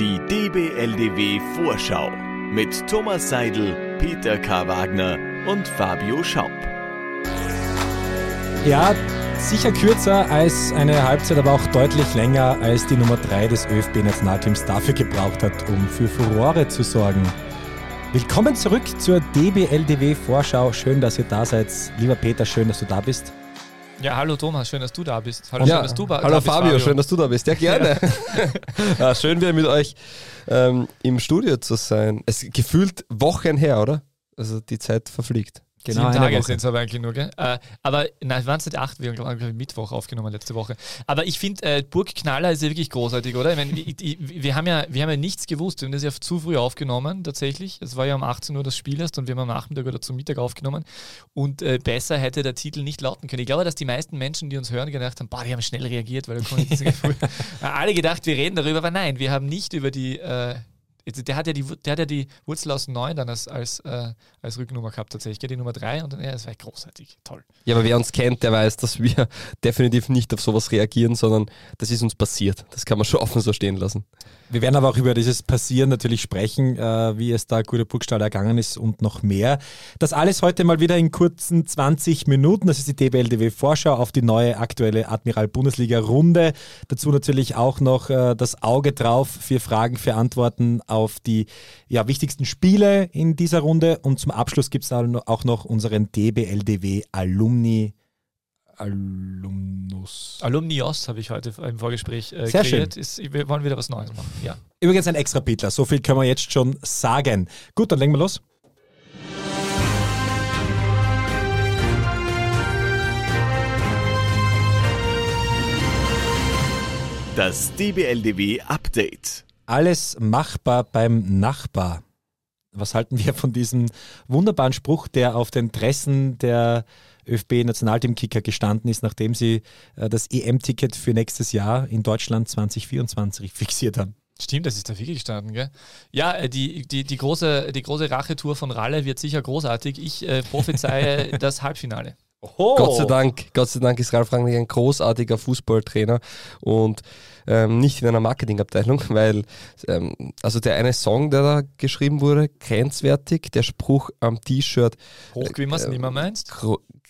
Die DBLDW Vorschau mit Thomas Seidel, Peter K. Wagner und Fabio Schaub. Ja, sicher kürzer als eine Halbzeit, aber auch deutlich länger als die Nummer 3 des ÖFB-Nationalteams dafür gebraucht hat, um für Furore zu sorgen. Willkommen zurück zur DBLDW Vorschau. Schön, dass ihr da seid. Lieber Peter, schön, dass du da bist. Ja, hallo Thomas, schön, dass du da bist. Hallo, ja, schön, dass du hallo da bist, Fabio, schön, dass du da bist. Ja, gerne. ja, schön wieder mit euch ähm, im Studio zu sein. Es gefühlt Wochen her, oder? Also die Zeit verfliegt. Genau, Sieben Tage sind es aber eigentlich nur, gell? Äh, aber nein, waren es nicht acht, wir haben glaube ich Mittwoch aufgenommen letzte Woche. Aber ich finde, äh, Burgknaller ist ja wirklich großartig, oder? Ich mein, wir, wir, haben ja, wir haben ja nichts gewusst, wir haben das ja zu früh aufgenommen, tatsächlich. Es war ja um 18 Uhr das Spiel erst und wir haben am Nachmittag oder zum Mittag aufgenommen. Und äh, besser hätte der Titel nicht lauten können. Ich glaube, dass die meisten Menschen, die uns hören, gedacht haben, boah, die haben schnell reagiert, weil da früh. alle gedacht, wir reden darüber, aber nein, wir haben nicht über die äh, der hat ja die, der hat ja die Wurzel aus 9 dann als, als, äh, als Rücknummer gehabt tatsächlich, die Nummer 3 und dann, ja, das war großartig, toll. Ja, aber wer uns kennt, der weiß, dass wir definitiv nicht auf sowas reagieren, sondern das ist uns passiert. Das kann man schon offen so stehen lassen. Wir werden aber auch über dieses Passieren natürlich sprechen, äh, wie es da Guter Burgstall ergangen ist und noch mehr. Das alles heute mal wieder in kurzen 20 Minuten. Das ist die DBLDW Vorschau auf die neue aktuelle Admiral Bundesliga Runde. Dazu natürlich auch noch äh, das Auge drauf, vier Fragen, für Antworten auf die ja, wichtigsten Spiele in dieser Runde. Und zum Abschluss gibt es auch noch unseren DBLDW Alumni Alumnus. Alumnios habe ich heute im Vorgespräch äh, Sehr kreiert. Schön. Ist, wir wollen wieder was Neues machen. Ja. Übrigens ein extra Pitler, so viel können wir jetzt schon sagen. Gut, dann legen wir los. Das DBLDW Update. Alles machbar beim Nachbar. Was halten wir von diesem wunderbaren Spruch, der auf den Dressen der ÖFB-Nationalteam-Kicker gestanden ist, nachdem sie äh, das EM-Ticket für nächstes Jahr in Deutschland 2024 fixiert haben. Stimmt, das ist da wirklich gestanden, gell? Ja, äh, die, die, die, große, die große Rachetour von Ralle wird sicher großartig. Ich äh, prophezeie das Halbfinale. Oho. Gott sei Dank, Gott sei Dank ist Ralf Rangnick ein großartiger Fußballtrainer und ähm, nicht in einer Marketingabteilung, weil ähm, also der eine Song, der da geschrieben wurde, grenzwertig, der Spruch am T-Shirt. Hoch, wie man es äh, nicht mehr meinst?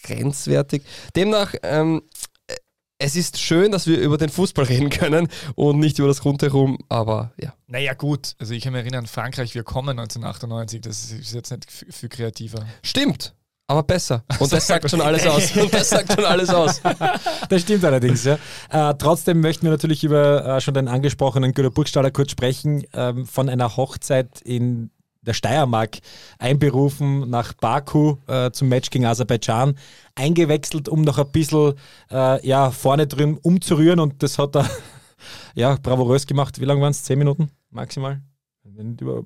Grenzwertig. Demnach, ähm, es ist schön, dass wir über den Fußball reden können und nicht über das Rundherum, aber ja. Naja, gut. Also ich kann mich erinnern, Frankreich, wir kommen 1998, das ist jetzt nicht viel kreativer. Stimmt. Aber besser. Und das sagt schon alles aus. Und das sagt schon alles aus. Das stimmt allerdings, ja. Äh, trotzdem möchten wir natürlich über äh, schon den angesprochenen Güter Burgstaller kurz sprechen, ähm, von einer Hochzeit in der Steiermark einberufen nach Baku äh, zum Match gegen Aserbaidschan, eingewechselt, um noch ein bisschen äh, ja, vorne drin umzurühren und das hat er ja, bravourös gemacht. Wie lange waren es? Zehn Minuten maximal?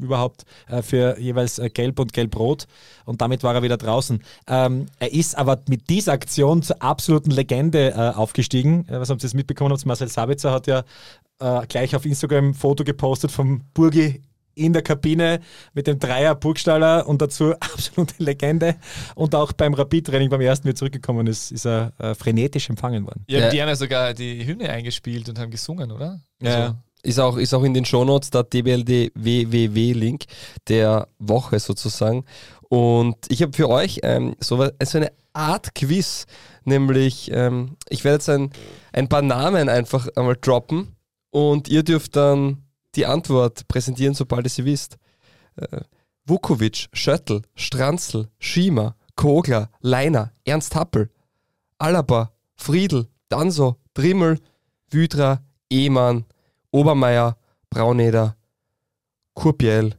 überhaupt äh, für jeweils äh, Gelb und Gelb-Rot und damit war er wieder draußen. Ähm, er ist aber mit dieser Aktion zur absoluten Legende äh, aufgestiegen. Was haben Sie jetzt mitbekommen? Marcel Sabitzer hat ja gleich auf Instagram ein Foto gepostet vom Burgi in der Kabine mit dem Dreier Burgstaller und dazu absolute Legende. Und auch beim Rapid-Training beim ersten, wie er zurückgekommen ist, ist er äh, frenetisch empfangen worden. Ja, ja, die haben ja sogar die Hymne eingespielt und haben gesungen, oder? Ja. Also. Ist auch, ist auch in den Shownotes der DBLD WWW-Link der Woche sozusagen. Und ich habe für euch ähm, so, so, eine Art Quiz, nämlich ähm, ich werde jetzt ein, ein paar Namen einfach einmal droppen und ihr dürft dann die Antwort präsentieren, sobald ihr sie wisst. Äh, Vukovic, Schöttl, Stranzl, Schiemer, Kogler, Leiner, Ernst Happel, Alaba, Friedl, Danso, Drimmel, Wydra, Ehmann, Obermeier, Brauneder, Kurpiel,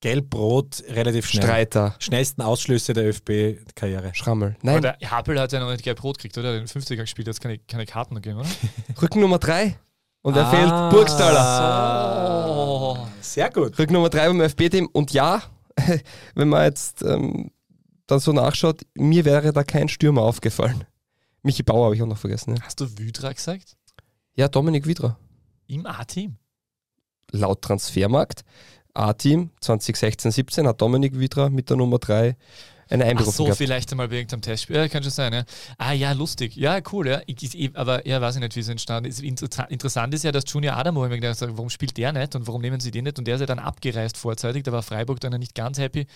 Gelb-Rot, relativ schnell. Streiter. Schnellsten Ausschlüsse der ÖFB-Karriere. Schrammel. Nein. Aber der Happel hat ja noch nicht Gelb-Rot gekriegt, oder? Den 50er gespielt, hat keine, keine Karten gegeben, oder? Rücken Nummer 3. Und er ah, fehlt Burgstaller. So. Sehr gut. Rück Nummer 3 beim FB-Team. Und ja, wenn man jetzt ähm, dann so nachschaut, mir wäre da kein Stürmer aufgefallen. Michi Bauer habe ich auch noch vergessen. Ja. Hast du Wydra gesagt? Ja, Dominik Wydra. Im A-Team? Laut Transfermarkt. A-Team 2016-17 hat Dominik Wydra mit der Nummer 3 eine Ach Einberufung so, gehabt. vielleicht einmal bei irgendeinem Testspiel. Ja, kann schon sein, ja. Ah ja, lustig. Ja, cool, ja. Ich, ich, aber ja, weiß ich nicht, wie es entstanden ist. Inter interessant ist ja, dass Junior Adamo, ich mir gedacht habe, warum spielt der nicht und warum nehmen sie den nicht? Und der ist ja dann abgereist vorzeitig. Da war Freiburg dann ja nicht ganz happy,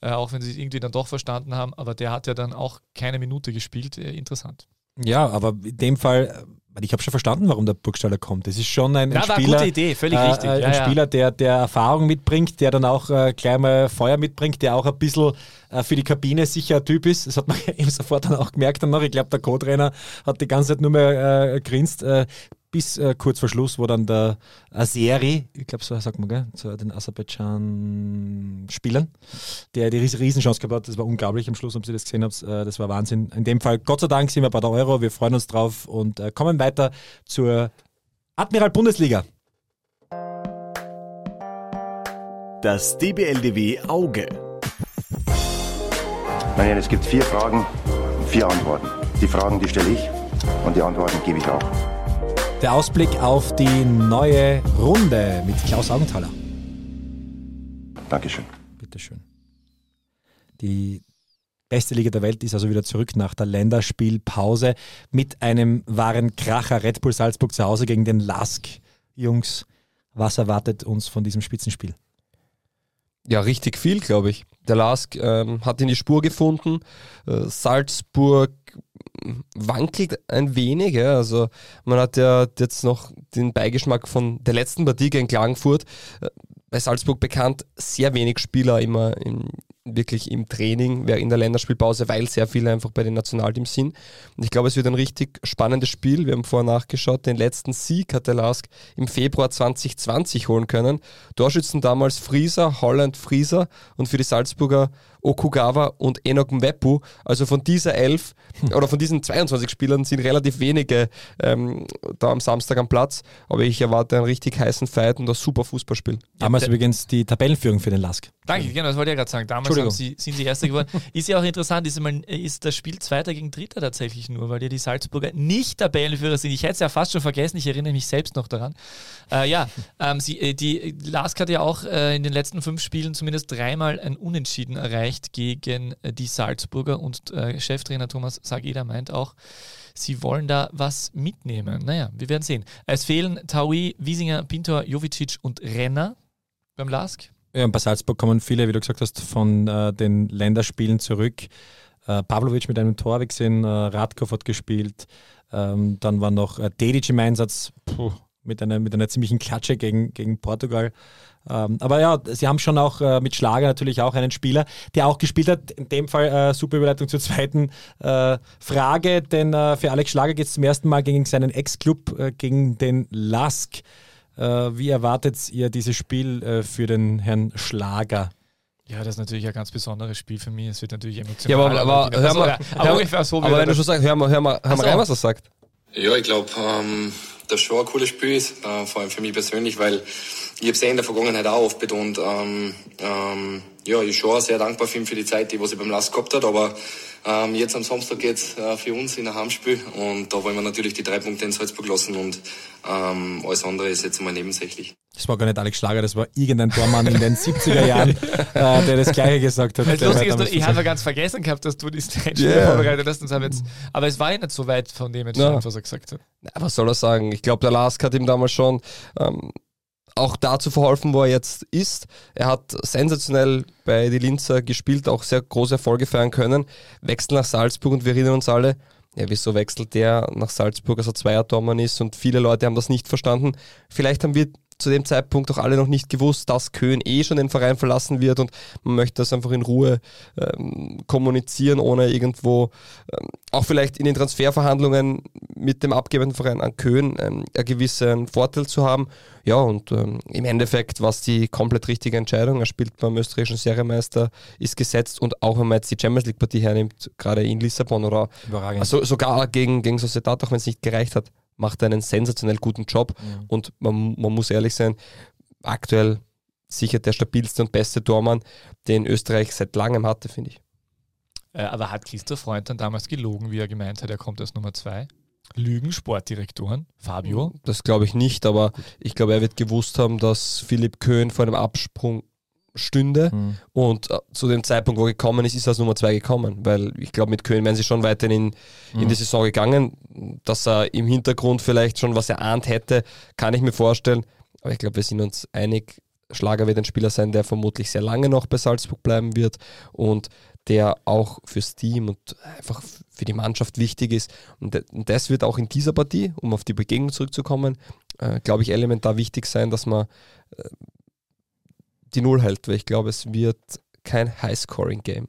äh, auch wenn sie es irgendwie dann doch verstanden haben. Aber der hat ja dann auch keine Minute gespielt. Äh, interessant. Ja, aber in dem Fall, äh, ich habe schon verstanden, warum der Burgstaller kommt. Das ist schon ein, ein eine Spieler, gute Idee, völlig äh, richtig. Ja, ein ja. Spieler, der, der Erfahrung mitbringt, der dann auch äh, gleich mal Feuer mitbringt, der auch ein bisschen äh, für die Kabine sicher ein Typ ist. Das hat man eben sofort dann auch gemerkt dann noch. Ich glaube, der Co-Trainer hat die ganze Zeit nur mehr äh, grinst. Äh, bis äh, kurz vor Schluss, wo dann der Azeri, ich glaube, so sagt man, gell, zu den Aserbaidschan-Spielern, der die Ries- Riesenchance gehabt hat. Das war unglaublich am Schluss, ob Sie das gesehen habt. Äh, das war Wahnsinn. In dem Fall, Gott sei Dank, sind wir bei der Euro. Wir freuen uns drauf und äh, kommen weiter zur Admiral Bundesliga. Das DBLDW Auge. Meine Herren, es gibt vier Fragen und vier Antworten. Die Fragen, die stelle ich und die Antworten gebe ich auch. Der Ausblick auf die neue Runde mit Klaus Augenthaler. Dankeschön. Bitteschön. Die beste Liga der Welt ist also wieder zurück nach der Länderspielpause mit einem wahren Kracher Red Bull Salzburg zu Hause gegen den Lask. Jungs, was erwartet uns von diesem Spitzenspiel? Ja, richtig viel, glaube ich. Der Lask ähm, hat in die Spur gefunden. Äh, Salzburg wankelt ein wenig. Ja. Also man hat ja jetzt noch den Beigeschmack von der letzten Partie gegen Klagenfurt. Äh, bei Salzburg bekannt, sehr wenig Spieler immer im, wirklich im Training, in der Länderspielpause, weil sehr viele einfach bei den Nationalteams sind. Und ich glaube, es wird ein richtig spannendes Spiel. Wir haben vorher nachgeschaut, den letzten Sieg hat der Lask im Februar 2020 holen können. Torschützen damals Frieser, Holland, Frieser und für die Salzburger Okugawa und Enoch Mwepu. Also von dieser elf oder von diesen 22 Spielern sind relativ wenige ähm, da am Samstag am Platz. Aber ich erwarte einen richtig heißen Fight und ein super Fußballspiel. Damals der- übrigens die Tabellenführung für den Lask. Danke, genau, das wollte ich ja gerade sagen. Damals haben sie, sind sie Erster geworden. Ist ja auch interessant, ist, einmal, ist das Spiel Zweiter gegen Dritter tatsächlich nur, weil ja die Salzburger nicht Tabellenführer sind. Ich hätte es ja fast schon vergessen, ich erinnere mich selbst noch daran. Äh, ja, ähm, sie, äh, die Lask hat ja auch äh, in den letzten fünf Spielen zumindest dreimal ein Unentschieden erreicht gegen äh, die Salzburger und äh, Cheftrainer Thomas Sageda meint auch, sie wollen da was mitnehmen. Naja, wir werden sehen. Es fehlen Taui, Wiesinger, Pintor, Jovicic und Renner beim Lask. Ja, und bei Salzburg kommen viele, wie du gesagt hast, von äh, den Länderspielen zurück. Äh, Pavlovic mit einem Tor, gesehen, äh, Radkov hat gespielt. Ähm, dann war noch äh, Dedic im Einsatz puh, mit, einer, mit einer ziemlichen Klatsche gegen, gegen Portugal. Ähm, aber ja, sie haben schon auch äh, mit Schlager natürlich auch einen Spieler, der auch gespielt hat. In dem Fall äh, super Überleitung zur zweiten äh, Frage, denn äh, für Alex Schlager geht es zum ersten Mal gegen seinen Ex-Club, äh, gegen den Lask. Äh, wie erwartet ihr dieses Spiel äh, für den Herrn Schlager? Ja, das ist natürlich ein ganz besonderes Spiel für mich. Es wird natürlich Ja, emotional. aber, aber, hör mal, aber hör, ungefähr so aber wie wenn du schon sagst, hör mal, hör mal, hör mal rein, was er sagt. Ja, ich glaube, ähm, dass schon ein cooles Spiel ist, äh, vor allem für mich persönlich, weil ich habe es ja in der Vergangenheit auch oft betont. Ähm, ähm, ja, ich bin schon sehr dankbar für ihn für die Zeit, die was er beim Last gehabt hat, aber ähm, jetzt am Samstag geht's äh, für uns in ein Heimspiel und da wollen wir natürlich die drei Punkte in Salzburg lassen und ähm, alles andere ist jetzt mal nebensächlich. Das war gar nicht Alex Schlager, das war irgendein Tormann in den 70er Jahren, äh, der das Gleiche gesagt hat. Das Lustige ist, nur, ich habe ja ganz vergessen gehabt, dass du die Stage Yeah. vorbereitet hast. Und haben jetzt, aber es war ja nicht so weit von dem entfernt, Ja. was er gesagt hat. Na, was soll er sagen? Ich glaube, der Lask hat ihm damals schon ähm, auch dazu verholfen, wo er jetzt ist. Er hat sensationell bei die Linzer gespielt, auch sehr große Erfolge feiern können. Wechselt nach Salzburg und wir erinnern uns alle, ja, wieso wechselt der nach Salzburg, als er Zweier-Tormann ist und viele Leute haben das nicht verstanden. Vielleicht haben wir zu dem Zeitpunkt auch alle noch nicht gewusst, dass Köhn eh schon den Verein verlassen wird und man möchte das einfach in Ruhe ähm, kommunizieren, ohne irgendwo ähm, auch vielleicht in den Transferverhandlungen mit dem abgebenden Verein an Köhn ähm, einen gewissen Vorteil zu haben. Ja, und ähm, im Endeffekt war es die komplett richtige Entscheidung. Er spielt beim österreichischen Serienmeister, ist gesetzt und auch wenn man jetzt die Champions League Partie hernimmt, gerade in Lissabon oder also sogar gegen, gegen Sociedad, auch wenn es nicht gereicht hat, macht einen sensationell guten Job. Und man, man muss ehrlich sein, aktuell sicher der stabilste und beste Tormann, den Österreich seit langem hatte, finde ich. Äh, aber hat Christoph Freund dann damals gelogen, wie er gemeint hat, er kommt als Nummer zwei? Lügen Sportdirektoren? Fabio? Das glaube ich nicht, aber ich glaube, er wird gewusst haben, dass Philipp Köhn vor einem Absprung stünde. Und äh, zu dem Zeitpunkt, wo er gekommen ist, ist er als Nummer zwei gekommen. Weil ich glaube, mit Köln wären sie schon weiterhin in, in die Saison gegangen. Dass er im Hintergrund vielleicht schon was erahnt hätte, kann ich mir vorstellen. Aber ich glaube, wir sind uns einig, Schlager wird ein Spieler sein, der vermutlich sehr lange noch bei Salzburg bleiben wird und der auch fürs Team und einfach für die Mannschaft wichtig ist. Und das wird auch in dieser Partie, um auf die Begegnung zurückzukommen, äh, glaube ich, elementar wichtig sein, dass man äh, die Null hält, weil ich glaube, es wird kein High-Scoring-Game.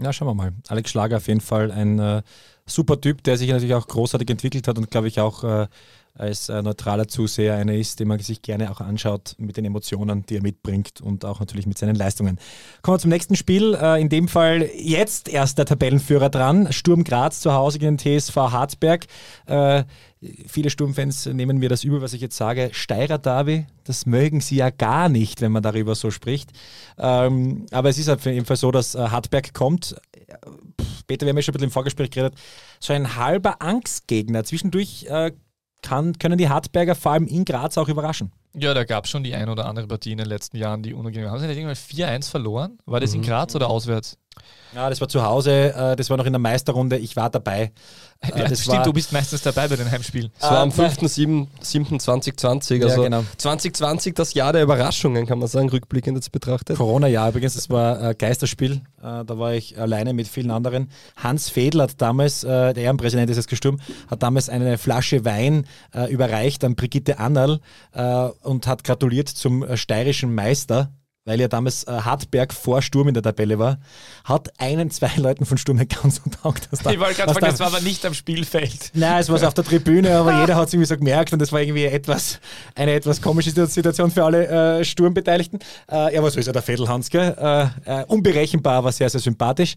Ja, schauen wir mal. Alex Schlager auf jeden Fall ein äh, super Typ, der sich natürlich auch großartig entwickelt hat und glaube ich auch äh, als äh, neutraler Zuseher einer ist, den man sich gerne auch anschaut mit den Emotionen, die er mitbringt und auch natürlich mit seinen Leistungen. Kommen wir zum nächsten Spiel. Äh, in dem Fall jetzt erst der Tabellenführer dran. Sturm Graz zu Hause gegen den TSV Harzberg. Äh, viele Sturmfans nehmen mir das übel, was ich jetzt sage. Steirer Derby, das mögen sie ja gar nicht, wenn man darüber so spricht. Ähm, aber es ist auf jeden Fall so, dass äh, Hartberg kommt. Pff, Peter, wir haben ja schon ein bisschen im Vorgespräch geredet. So ein halber Angstgegner. Zwischendurch äh, kann, können die Hartberger vor allem in Graz auch überraschen. Ja, da gab es schon die ein oder andere Partie in den letzten Jahren, die unangenehm waren. Haben sie nicht irgendwann 4-1 verloren? War das in Graz oder auswärts? Ja, das war zu Hause, äh, das war noch in der Meisterrunde. Ich war dabei. Äh, Ja, das stimmt, war, du bist meistens dabei bei den Heimspielen. Es war am Ah, 5.7.2020, Ja, also genau. 2020 das Jahr der Überraschungen, kann man sagen, rückblickend jetzt betrachtet. Corona-Jahr übrigens, das war äh, Geisterspiel. Äh, da war ich alleine mit vielen anderen. Hans Fedel hat damals, äh, der Ehrenpräsident ist jetzt gestorben, hat damals eine Flasche Wein äh, überreicht an Brigitte Annerl äh, und hat gratuliert zum steirischen Meister. Weil ja damals äh, Hartberg vor Sturm in der Tabelle war, hat einen, zwei Leuten von Sturm nicht ganz untertaugt. da- Ich wollte gerade sagen, da- das war aber nicht am Spielfeld. Nein, es war so auf der Tribüne, aber jeder hat es irgendwie so gemerkt und das war irgendwie etwas, eine etwas komische Situation für alle äh, Sturmbeteiligten. Äh, ja, aber so ist ja der Vedelhans, gell? Äh, äh, unberechenbar, aber sehr, sehr sympathisch.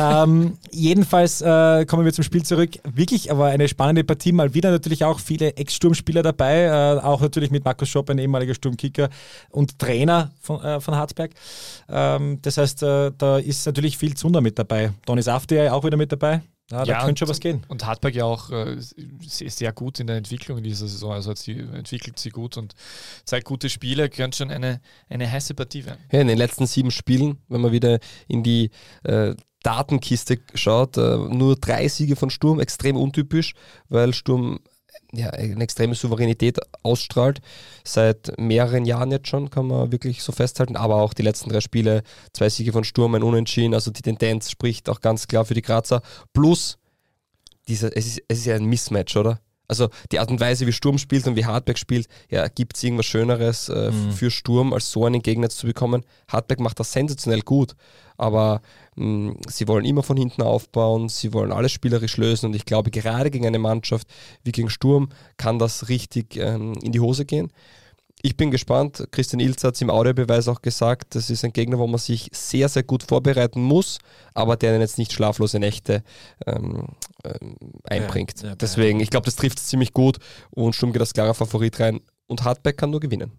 ähm, jedenfalls äh, kommen wir zum Spiel zurück. Wirklich aber eine spannende Partie, mal wieder natürlich auch viele Ex-Sturmspieler dabei, auch natürlich mit Markus Schopp, ein ehemaliger Sturmkicker und Trainer von, von Harzberg. Ähm, das heißt, äh, da ist natürlich viel Zunder mit dabei. Donny Saftier auch wieder mit dabei. Ja, da könnte schon was gehen. Und Hartberg ja auch äh, sehr, sehr gut in der Entwicklung in dieser Saison. Also hat sie, entwickelt sie gut und zeigt gute Spiele, könnte schon eine, eine heiße Partie werden. Ja, in den letzten sieben Spielen, wenn man wieder in die äh, Datenkiste schaut, äh, nur drei Siege von Sturm, extrem untypisch, weil Sturm ja, eine extreme Souveränität ausstrahlt. Seit mehreren Jahren jetzt schon, kann man wirklich so festhalten. Aber auch die letzten drei Spiele, zwei Siege von Sturm, ein Unentschieden. Also die Tendenz spricht auch ganz klar für die Grazer. Plus, dieser, es, ist, es ist ja ein Mismatch, oder? Also die Art und Weise, wie Sturm spielt und wie Hartberg spielt, ja, gibt es irgendwas Schöneres äh, Mhm. für Sturm, als so einen Gegner zu bekommen. Hartberg macht das sensationell gut, aber mh, sie wollen immer von hinten aufbauen, sie wollen alles spielerisch lösen und ich glaube, gerade gegen eine Mannschaft wie gegen Sturm kann das richtig ähm, in die Hose gehen. Ich bin gespannt. Christian Ilz hat es im Audiobeweis auch gesagt, das ist ein Gegner, wo man sich sehr, sehr gut vorbereiten muss, aber der jetzt nicht schlaflose Nächte ähm, ähm, einbringt. Ja, ja, Deswegen, ich glaube, das trifft es ziemlich gut und Sturm geht als klarer Favorit rein und Hartberg kann nur gewinnen.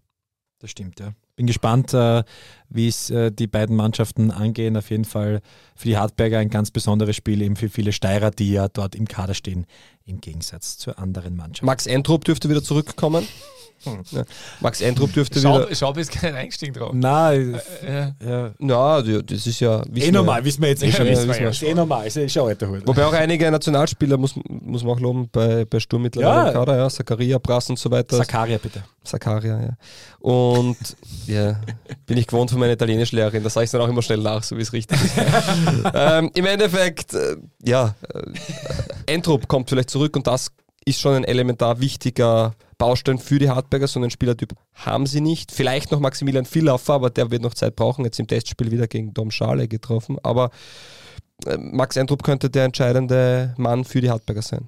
Das stimmt, ja. Bin gespannt, äh, wie es äh, die beiden Mannschaften angehen. Auf jeden Fall für die Hartberger ein ganz besonderes Spiel, eben für viele Steirer, die ja dort im Kader stehen, im Gegensatz zu anderen Mannschaften. Max Entrup dürfte wieder zurückkommen. Ja. Max Entrup dürfte Schau, wieder. Schaub ist kein Einstieg drauf. Na, äh, Ja. ja. Ja, die- das ist ja. eh normal, ja. wissen wir jetzt eh schon. Ja, wissen wissen wir wir Ist eh normal, ist eh schon alter. Wobei auch einige Nationalspieler, muss, muss man auch loben, bei, bei Sturm mittlerweile Ja. Kader, ja, Zakaria, Brass und so weiter. Sakaria, bitte. Sakaria, ja. Und ja, bin ich gewohnt von meiner Italienischlehrerin, da sage ich dann auch immer schnell nach, so wie es richtig ist. ähm, Im Endeffekt, äh, ja, äh, Entrup kommt vielleicht zurück und das ist schon ein elementar wichtiger Baustein für die Hartberger, so einen Spielertyp haben sie nicht. Vielleicht noch Maximilian Villaffer, aber der wird noch Zeit brauchen, jetzt im Testspiel wieder gegen Dom Schale getroffen, aber äh, Max Entrup könnte der entscheidende Mann für die Hartberger sein.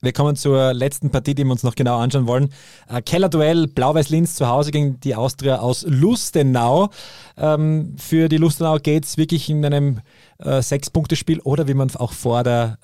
Wir kommen zur letzten Partie, die wir uns noch genau anschauen wollen. Äh, Kellerduell Blau-Weiß-Linz zu Hause gegen die Austria aus Lustenau. Ähm, für die Lustenau geht es wirklich in einem äh, Sechs-Punkte-Spiel oder wie man auch vor der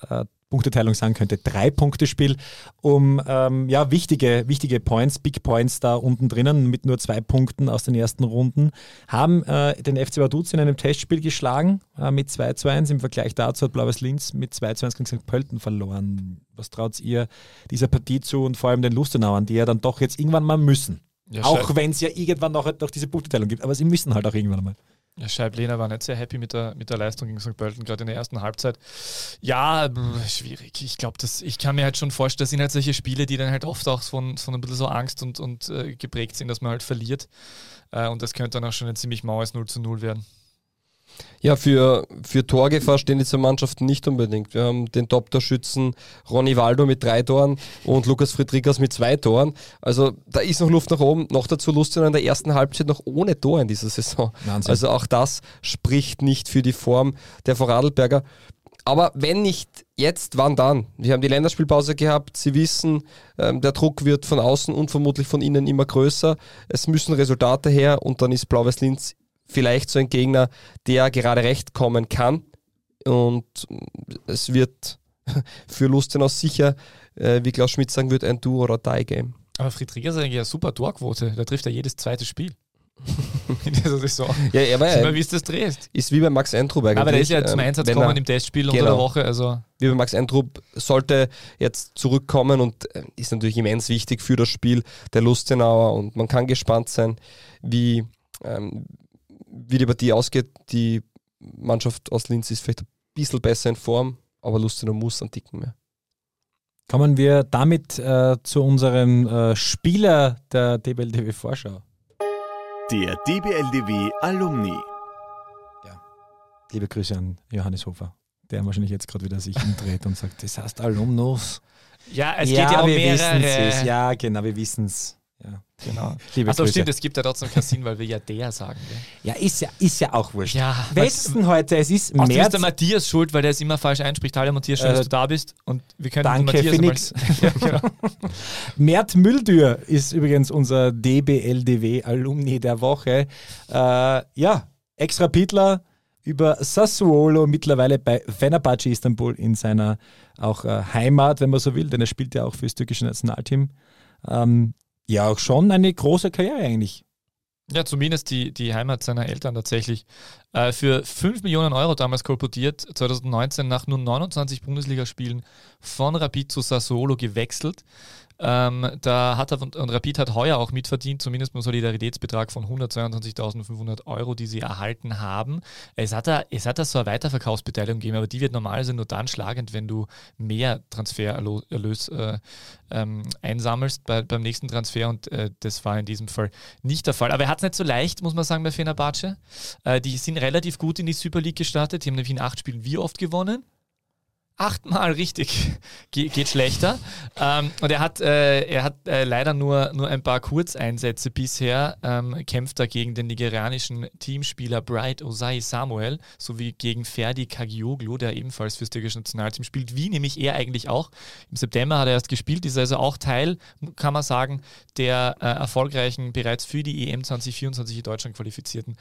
Punkteteilung sagen könnte, Drei-Punkte-Spiel um ähm, ja, wichtige, wichtige Points, Big Points da unten drinnen mit nur zwei Punkten aus den ersten Runden. Haben äh, den FC Vaduz in einem Testspiel geschlagen äh, mit 2 zu 1. Im Vergleich dazu hat Blaues Linz mit 2 zu 1 gegen St. Pölten verloren. Was traut ihr dieser Partie zu und vor allem den Lustenauern, die ja dann doch jetzt irgendwann mal müssen? Ja, auch wenn es ja irgendwann noch, noch diese Punkteteilung gibt, aber sie müssen halt auch irgendwann mal. Ja, Scheib-Lehner war nicht sehr happy mit der, mit der Leistung gegen St. Pölten, gerade in der ersten Halbzeit. Ja, schwierig. Ich glaube, ich kann mir halt schon vorstellen, das sind halt solche Spiele, die dann halt oft auch von, von ein bisschen so Angst und, und äh, geprägt sind, dass man halt verliert. Äh, und das könnte dann auch schon ein ziemlich maues 0 zu 0 werden. Ja, für, für Torgefahr stehen diese Mannschaften nicht unbedingt. Wir haben den Top-Torschützen Ronny Waldo mit drei Toren und Lukas Friedrichs mit zwei Toren. Also da ist noch Luft nach oben. Noch dazu Lustiger in der ersten Halbzeit noch ohne Tor in dieser Saison. Wahnsinn. Also auch das spricht nicht für die Form der Vorarlberger. Aber wenn nicht jetzt, wann dann? Wir haben die Länderspielpause gehabt. Sie wissen, ähm, der Druck wird von außen und vermutlich von innen immer größer. Es müssen Resultate her und dann ist Blau-Weiß-Linz vielleicht so ein Gegner, der gerade recht kommen kann. Und es wird für Lustenau sicher, äh, wie Klaus Schmidt sagen würde, ein Do- oder Die-Game. Aber Friedrich ist eigentlich eine super Torquote. Da trifft er jedes zweite Spiel. in dieser Saison. Ja, er war Sieh mal, wie es das drehst. ist wie bei Max Entrup eigentlich. Aber der ist ja zum ähm, Einsatz gekommen er- im Testspiel unter Genau. der Woche. Also wie bei Max Entrup sollte jetzt zurückkommen und äh, ist natürlich immens wichtig für das Spiel der Lustenauer und man kann gespannt sein, wie, ähm, wie die Partie ausgeht. Die Mannschaft aus Linz ist vielleicht ein bisschen besser in Form, aber Lustenau muss einen Ticken mehr. Kommen wir damit äh, zu unserem äh, Spieler der DBLDW Vorschau. Der DBLDW Alumni. Liebe Grüße an Johannes Hofer, der wahrscheinlich jetzt gerade wieder sich umdreht und sagt, das heißt Alumnus. ja, es geht ja um wir mehrere. wissen's es. Ja, genau, wir wissen es. Ja. Genau. Liebe Achso, stimmt, es gibt ja trotzdem Cassin, weil wir ja der sagen. Gell? Ja, ist ja, ist ja auch wurscht. Ja, Wer ist es denn heute? Es ist Außerdem ist März. der Matthias schuld, weil der es immer falsch einspricht. Hallo Matthias, schön, Äh, dass du da bist. Und wir können Danke, Matthias Phoenix. Mal, ja, genau. Mert Müldür ist übrigens unser DBLDW-Alumni der Woche. Äh, ja, extra Pitler über Sassuolo, mittlerweile bei Fenerbahce Istanbul in seiner auch äh, Heimat, wenn man so will, denn er spielt ja auch für das türkische Nationalteam. Ähm, ja, auch schon eine große Karriere eigentlich. Ja, zumindest die, die Heimat seiner Eltern tatsächlich. Äh, für 5 Millionen Euro damals kolportiert, 2019 nach nur 29 Bundesligaspielen von Rapid zu Sassuolo gewechselt. Ähm, da hat er und, und Rapid hat heuer auch mitverdient, zumindest einen Solidaritätsbetrag von 122.500 Euro, die sie erhalten haben. Es hat, da, es hat da so eine Weiterverkaufsbeteiligung gegeben, aber die wird normalerweise nur dann schlagend, wenn du mehr Transfererlös äh, ähm, einsammelst bei, beim nächsten Transfer und äh, das war in diesem Fall nicht der Fall. Aber er hat es nicht so leicht, muss man sagen, bei Fenerbahce. Äh, die sind relativ gut in die Super League gestartet. Die haben nämlich in acht Spielen wie oft gewonnen? Achtmal richtig. Ge geht schlechter. Ähm, und er hat, äh, er hat äh, leider nur, nur ein paar Kurzeinsätze bisher, ähm, kämpft da gegen den nigerianischen Teamspieler Bright Osai Samuel sowie gegen Ferdi Kagioglu, der ebenfalls fürs türkische Nationalteam spielt, wie nämlich er eigentlich auch. Im September hat er erst gespielt, ist also auch Teil, kann man sagen, der äh, erfolgreichen, bereits für die EM 2024 in Deutschland qualifizierten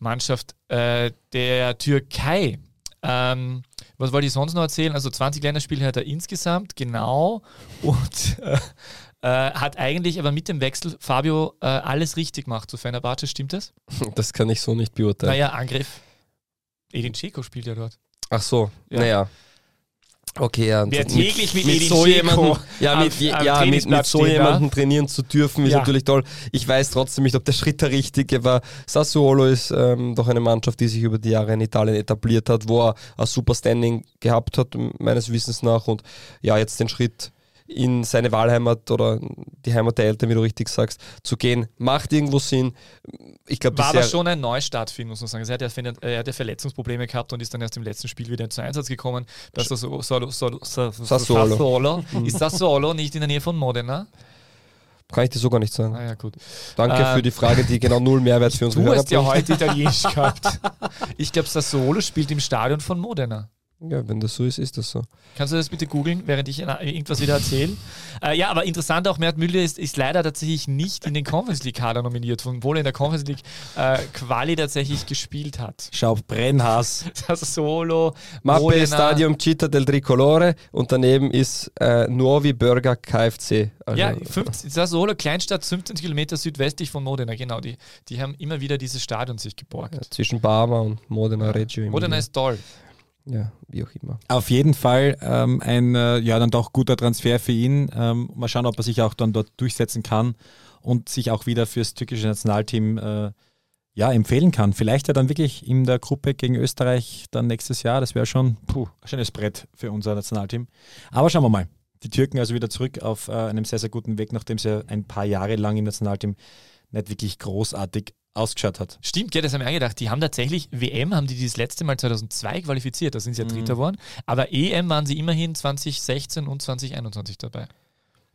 Mannschaft äh, der Türkei. Ähm, was wollte ich sonst noch erzählen? Also 20 Länderspiele hat er insgesamt, genau. Und äh, äh, hat eigentlich aber mit dem Wechsel Fabio äh, alles richtig gemacht zu Fenerbahce, stimmt das? Das kann ich so nicht beurteilen. Naja, Angriff. Edin Dzeko spielt ja dort. Ach so, Ja. naja. Okay, ja. Wer mit- täglich mit Edin so Dzeko jemanden, ja, mit, am- je- am ja, mit, mit so stehen jemanden trainieren zu dürfen, ist Ja. natürlich toll. Ich weiß trotzdem nicht, ob der Schritt der richtige war. Sassuolo ist ähm, doch eine Mannschaft, die sich über die Jahre in Italien etabliert hat, wo er ein super Standing gehabt hat, meines Wissens nach. Und ja, jetzt den Schritt in seine Wahlheimat oder die Heimat der Eltern, wie du richtig sagst, zu gehen, macht irgendwo Sinn. Ich glaube, War das aber ist schon ein Neustart für ihn, muss man sagen. Also er, hat ja, Fin- er hat ja Verletzungsprobleme gehabt und ist dann erst im letzten Spiel wieder zum Einsatz gekommen. Bei Sassuolo, Sassuolo, Sassuolo, Sassuolo. Sassuolo. Ist Sassuolo nicht in der Nähe von Modena? kann ich dir so gar nicht sagen. Ah ja, gut. Danke Äh, für die Frage, die genau null Mehrwert für unsere Du Hörer hast ja heute Italienisch gehabt. Ich glaube, Sassuolo spielt im Stadion von Modena. Ja, wenn das so ist, ist das so. Kannst du das bitte googeln, während ich irgendwas wieder erzähle? Äh, ja, aber interessant auch, Mert Müller ist, ist leider tatsächlich nicht in den Conference League Kader nominiert, obwohl er in der Conference League äh, Quali tatsächlich gespielt hat. Schau, Brennhaas. Sassuolo, Mappe Modena. Stadium Città del Tricolore und daneben ist äh, Nuovi Burger KFC. Also, Ja, 15, Sassuolo, Kleinstadt, 15 Kilometer südwestlich von Modena, genau. Die, die haben immer wieder dieses Stadion sich geborgt. zwischen Parma und Modena Reggio. Modena ist toll. Ja, wie auch immer. Auf jeden Fall ähm, ein äh, ja dann doch guter Transfer für ihn. Ähm, mal schauen, ob er sich auch dann dort durchsetzen kann und sich auch wieder fürs türkische Nationalteam äh, ja, empfehlen kann. Vielleicht ja dann wirklich in der Gruppe gegen Österreich dann nächstes Jahr. Das wäre schon puh, ein schönes Brett für unser Nationalteam. Aber schauen wir mal. Die Türken also wieder zurück auf äh, einem sehr, sehr guten Weg, nachdem sie ein paar Jahre lang im Nationalteam nicht wirklich großartig ausgeschaut hat. Stimmt, ja, das haben wir auch gedacht. Die haben tatsächlich, WM haben die das letzte Mal 2002 qualifiziert, da sind sie ja Dritter geworden. Aber EM waren sie immerhin 2016 und 2021 dabei.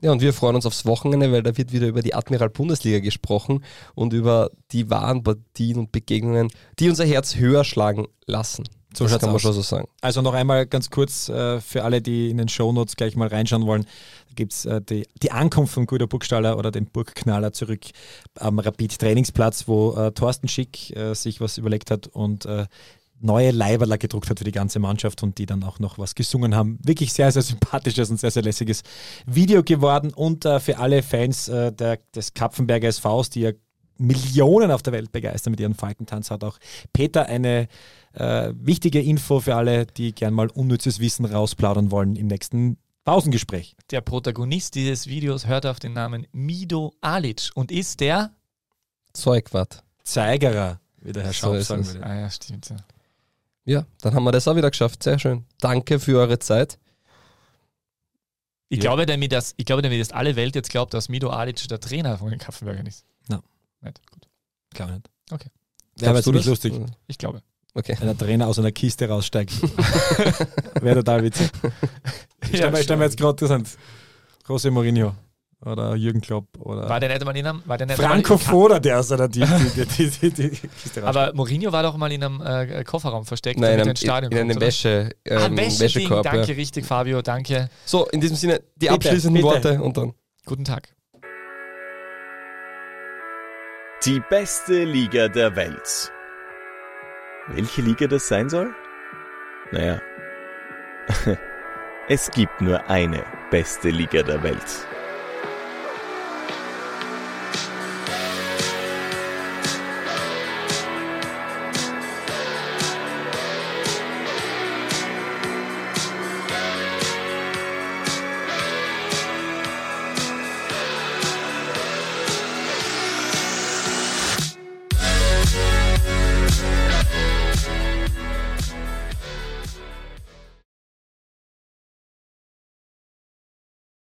Ja, und wir freuen uns aufs Wochenende, weil da wird wieder über die Admiral Bundesliga gesprochen und über die wahren Partien und Begegnungen, die unser Herz höher schlagen lassen. So das kann man aus. schon so sagen. Also noch einmal ganz kurz äh, für alle, die in den Shownotes gleich mal reinschauen wollen. Da gibt es äh, die, die Ankunft von Guido Burgstaller oder den Burgknaller zurück am Rapid-Trainingsplatz, wo äh, Thorsten Schick äh, sich was überlegt hat und äh, neue Leiberler gedruckt hat für die ganze Mannschaft und die dann auch noch was gesungen haben. Wirklich sehr, sehr sympathisches und sehr, sehr lässiges Video geworden und äh, für alle Fans der, des Kapfenberger SVs, die ja Millionen auf der Welt begeistern mit ihrem Falkentanz, hat auch Peter eine äh, wichtige Info für alle, die gern mal unnützes Wissen rausplaudern wollen im nächsten Pausengespräch. Der Protagonist dieses Videos hört auf den Namen Mido Alic und ist der. Zeugwart. Zeigerer, wie der Herr So Schaub sagen es. würde. Ah ja, stimmt. Ja. Ja, dann haben wir das auch wieder geschafft. Sehr schön. Danke für eure Zeit. Ich, Ja. glaube, damit das, ich glaube, damit das alle Welt jetzt glaubt, dass Mido Alic der Trainer von den Kapfenbergern ist. Na. Nicht? Gut. Klar nicht. Okay. Wäre aber ziemlich das? lustig, Ich glaube. Okay. wenn der Trainer aus einer Kiste raussteigt. Wäre total witzig. Ich stelle mir, ich stell mir jetzt gerade interessant. José Mourinho oder Jürgen Klopp oder War der nicht mal in einem. War der nicht Franco Foda, der aus einer die, die, die, die, die Kiste raussteigt. Aber Mourinho war doch mal in einem äh, Kofferraum versteckt, Nein, in einem, Stadion in einem? Wäsche, Ah, ähm, Wäscheding, Wäschekorb. danke, Ja. richtig, Fabio, danke. So, in diesem Sinne, die Bitte, abschließenden bitte. Worte und dann. Guten Tag. Die beste Liga der Welt. Welche Liga das sein soll? Naja, es gibt nur eine beste Liga der Welt.